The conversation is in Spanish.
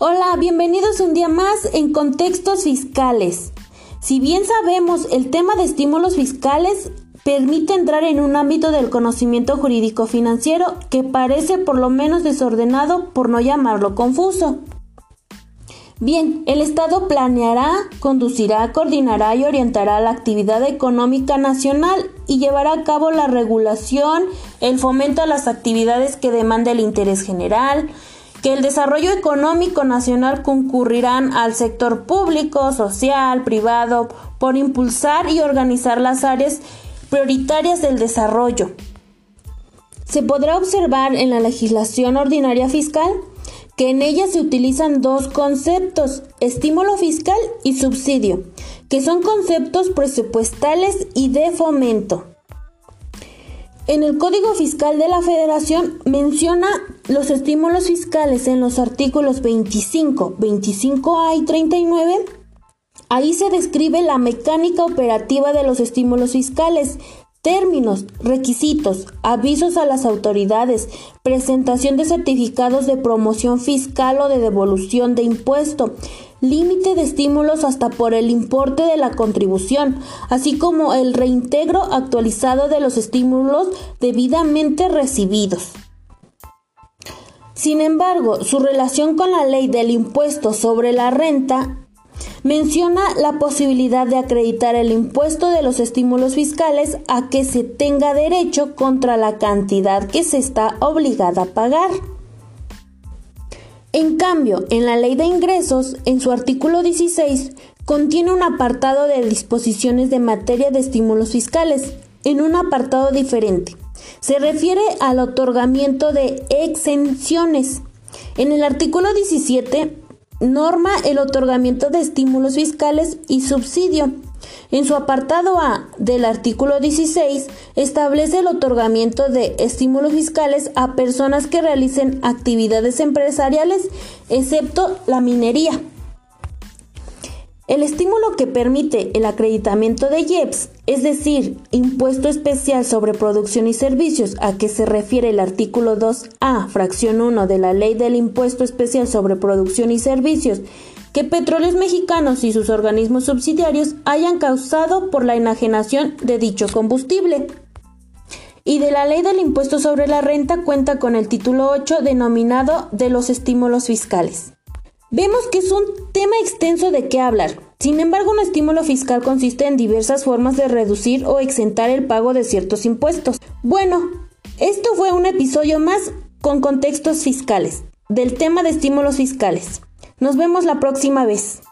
Hola, bienvenidos un día más en Contextos Fiscales. Si bien sabemos, el tema de estímulos fiscales permite entrar en un ámbito del conocimiento jurídico financiero que parece por lo menos desordenado por no llamarlo confuso. Bien, el Estado planeará, conducirá, coordinará y orientará la actividad económica nacional y llevará a cabo la regulación, el fomento a las actividades que demanda el interés general, que el desarrollo económico nacional concurrirán al sector público, social, privado, por impulsar y organizar las áreas prioritarias del desarrollo. Se podrá observar en la legislación ordinaria fiscal que en ella se utilizan dos conceptos, estímulo fiscal y subsidio, que son conceptos presupuestales y de fomento. En el Código Fiscal de la Federación menciona los estímulos fiscales en los artículos 25, 25A y 39. Ahí se describe la mecánica operativa de los estímulos fiscales, términos, requisitos, avisos a las autoridades, presentación de certificados de promoción fiscal o de devolución de impuesto, límite de estímulos hasta por el importe de la contribución, así como el reintegro actualizado de los estímulos debidamente recibidos. Sin embargo, su relación con la ley del impuesto sobre la renta menciona la posibilidad de acreditar el impuesto de los estímulos fiscales a que se tenga derecho contra la cantidad que se está obligada a pagar. En cambio, en la Ley de Ingresos, en su artículo 16, contiene un apartado de disposiciones de materia de estímulos fiscales, en un apartado diferente. Se refiere al otorgamiento de exenciones. En el artículo 17, norma el otorgamiento de estímulos fiscales y subsidio. En su apartado A del artículo 16 establece el otorgamiento de estímulos fiscales a personas que realicen actividades empresariales, excepto la minería. El estímulo que permite el acreditamiento de IEPS, es decir, impuesto especial sobre producción y servicios a que se refiere el artículo 2A, fracción 1 de la Ley del Impuesto Especial sobre Producción y Servicios, que Petróleos Mexicanos y sus organismos subsidiarios hayan causado por la enajenación de dicho combustible. Y de la ley del impuesto sobre la renta cuenta con el título 8 denominado de los estímulos fiscales. Vemos que es un tema extenso de qué hablar. Sin embargo, un estímulo fiscal consiste en diversas formas de reducir o exentar el pago de ciertos impuestos. Bueno, esto fue un episodio más con contextos fiscales, del tema de estímulos fiscales. Nos vemos la próxima vez.